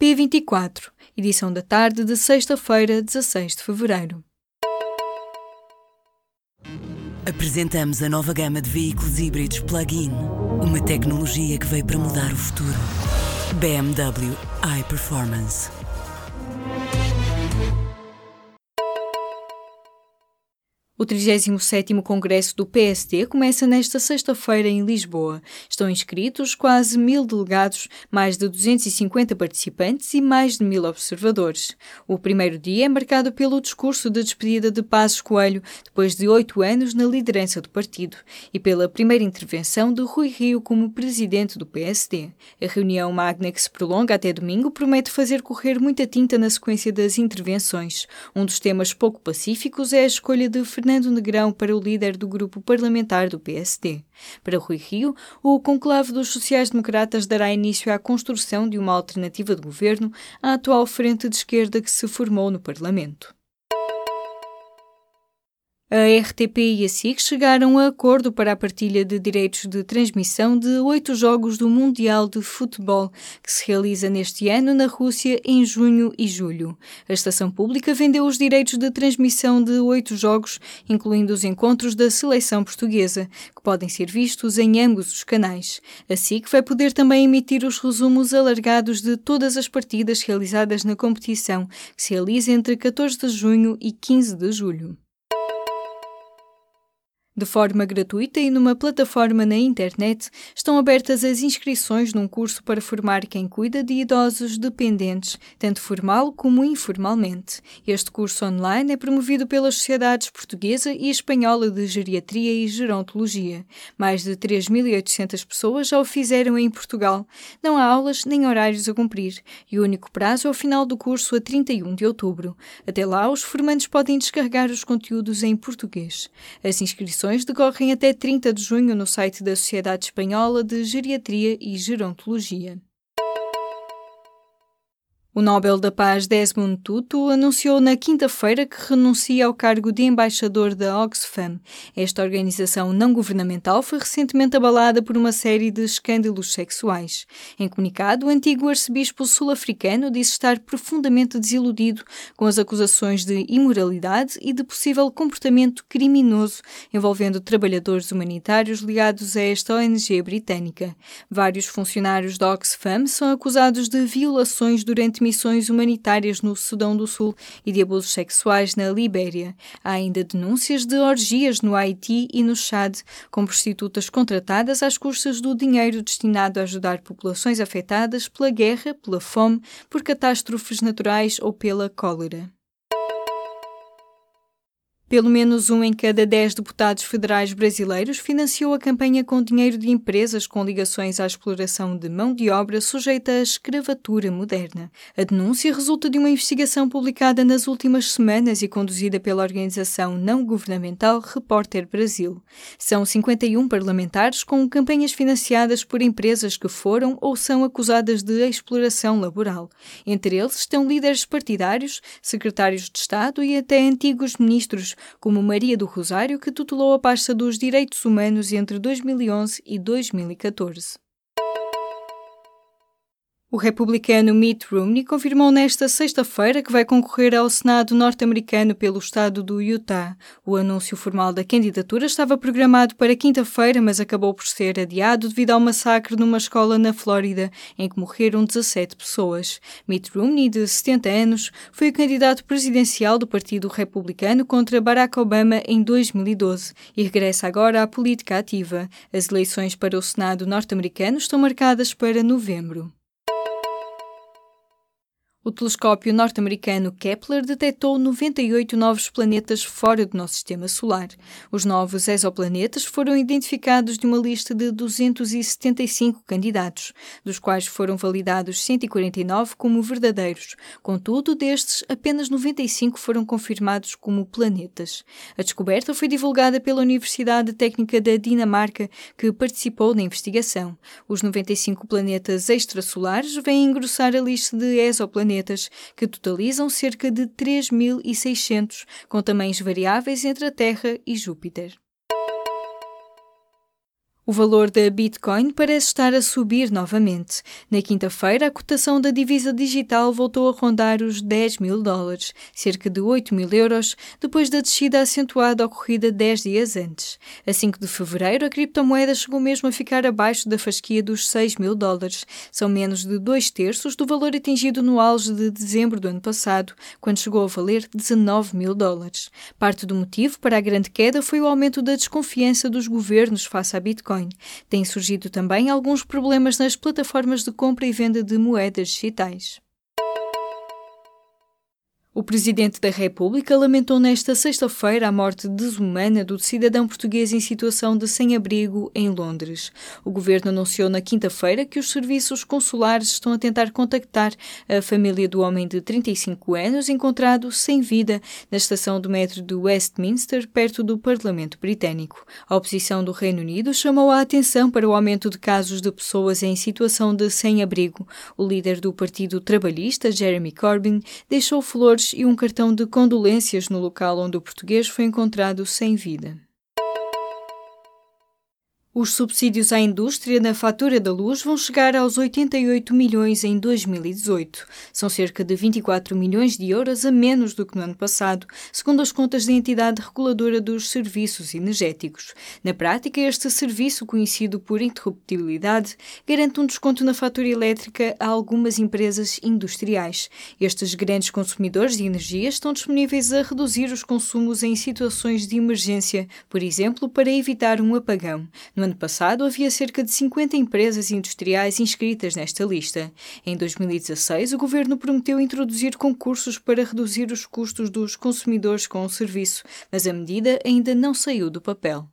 P24, edição da tarde de sexta-feira, 16 de fevereiro. Apresentamos a nova gama de veículos híbridos plug-in. Uma tecnologia que veio para mudar o futuro. BMW iPerformance. O 37º Congresso do PST começa nesta sexta-feira em Lisboa. Estão inscritos quase mil delegados, mais de 250 participantes e mais de mil observadores. O primeiro dia é marcado pelo discurso de despedida de Passos Coelho, depois de oito anos na liderança do partido, e pela primeira intervenção de Rui Rio como presidente do PSD. A reunião magna que se prolonga até domingo promete fazer correr muita tinta na sequência das intervenções. Um dos temas pouco pacíficos é a escolha de Fernando Fernando Negrão para o líder do grupo parlamentar do PSD. Para Rui Rio, o conclave dos sociais-democratas dará início à construção de uma alternativa de governo à atual frente de esquerda que se formou no Parlamento. A RTP e a SIC chegaram a acordo para a partilha de direitos de transmissão de oito jogos do Mundial de Futebol, que se realiza neste ano na Rússia em junho e julho. A estação pública vendeu os direitos de transmissão de oito jogos, incluindo os encontros da seleção portuguesa, que podem ser vistos em ambos os canais. A SIC vai poder também emitir os resumos alargados de todas as partidas realizadas na competição, que se realiza entre 14 de junho e 15 de julho de forma gratuita e numa plataforma na internet, estão abertas as inscrições num curso para formar quem cuida de idosos dependentes, tanto formal como informalmente. Este curso online é promovido pelas Sociedades Portuguesa e Espanhola de Geriatria e Gerontologia. Mais de 3.800 pessoas já o fizeram em Portugal. Não há aulas nem horários a cumprir e o único prazo é o final do curso a 31 de outubro. Até lá, os formandos podem descarregar os conteúdos em português. As inscrições decorrem até 30 de junho no site da Sociedade Espanhola de Geriatria e Gerontologia. O Nobel da Paz Desmond Tutu anunciou na quinta-feira que renuncia ao cargo de embaixador da Oxfam. Esta organização não governamental foi recentemente abalada por uma série de escândalos sexuais. Em comunicado, o antigo arcebispo sul-africano disse estar profundamente desiludido com as acusações de imoralidade e de possível comportamento criminoso envolvendo trabalhadores humanitários ligados a esta ONG britânica. Vários funcionários da Oxfam são acusados de violações durante missões humanitárias no Sudão do Sul e de abusos sexuais na Libéria. Há ainda denúncias de orgias no Haiti e no Chad, com prostitutas contratadas às custas do dinheiro destinado a ajudar populações afetadas pela guerra, pela fome, por catástrofes naturais ou pela cólera. Pelo menos um em cada dez deputados federais brasileiros financiou a campanha com dinheiro de empresas com ligações à exploração de mão de obra sujeita à escravatura moderna. A denúncia resulta de uma investigação publicada nas últimas semanas e conduzida pela organização não governamental Repórter Brasil. São 51 parlamentares com campanhas financiadas por empresas que foram ou são acusadas de exploração laboral. Entre eles estão líderes partidários, secretários de Estado e até antigos ministros como Maria do Rosário, que tutelou a pasta dos Direitos Humanos entre 2011 e 2014. O republicano Mitt Romney confirmou nesta sexta-feira que vai concorrer ao Senado norte-americano pelo estado do Utah. O anúncio formal da candidatura estava programado para quinta-feira, mas acabou por ser adiado devido ao massacre numa escola na Flórida, em que morreram 17 pessoas. Mitt Romney, de 70 anos, foi o candidato presidencial do Partido Republicano contra Barack Obama em 2012 e regressa agora à política ativa. As eleições para o Senado norte-americano estão marcadas para novembro. O telescópio norte-americano Kepler detectou 98 novos planetas fora do nosso sistema solar. Os novos exoplanetas foram identificados de uma lista de 275 candidatos, dos quais foram validados 149 como verdadeiros. Contudo, destes, apenas 95 foram confirmados como planetas. A descoberta foi divulgada pela Universidade Técnica da Dinamarca, que participou na investigação. Os 95 planetas extrasolares vêm engrossar a lista de exoplanetas planetas, que totalizam cerca de 3.600, com tamanhos variáveis entre a Terra e Júpiter. O valor da Bitcoin parece estar a subir novamente. Na quinta-feira, a cotação da divisa digital voltou a rondar os 10 mil dólares, cerca de 8 mil euros, depois da descida acentuada ocorrida 10 dias antes. A 5 de fevereiro, a criptomoeda chegou mesmo a ficar abaixo da fasquia dos 6 mil dólares. São menos de dois terços do valor atingido no auge de dezembro do ano passado, quando chegou a valer 19 mil dólares. Parte do motivo para a grande queda foi o aumento da desconfiança dos governos face à Bitcoin. Bitcoin. Têm surgido também alguns problemas nas plataformas de compra e venda de moedas digitais. O Presidente da República lamentou nesta sexta-feira a morte desumana do cidadão português em situação de sem-abrigo em Londres. O governo anunciou na quinta-feira que os serviços consulares estão a tentar contactar a família do homem de 35 anos encontrado sem vida na estação do metro de Westminster, perto do Parlamento Britânico. A oposição do Reino Unido chamou a atenção para o aumento de casos de pessoas em situação de sem-abrigo. O líder do Partido Trabalhista, Jeremy Corbyn, deixou flores flores e um cartão de condolências no local onde o português foi encontrado sem vida. Os subsídios à indústria na fatura da luz vão chegar aos 88 milhões em 2018. São cerca de 24 milhões de euros a menos do que no ano passado, segundo as contas da entidade reguladora dos serviços energéticos. Na prática, este serviço, conhecido por interruptibilidade, garante um desconto na fatura elétrica a algumas empresas industriais. Estes grandes consumidores de energia estão disponíveis a reduzir os consumos em situações de emergência, por exemplo, para evitar um apagão. No ano passado, havia cerca de 50 empresas industriais inscritas nesta lista. Em 2016, o governo prometeu introduzir concursos para reduzir os custos dos consumidores com o serviço, mas a medida ainda não saiu do papel.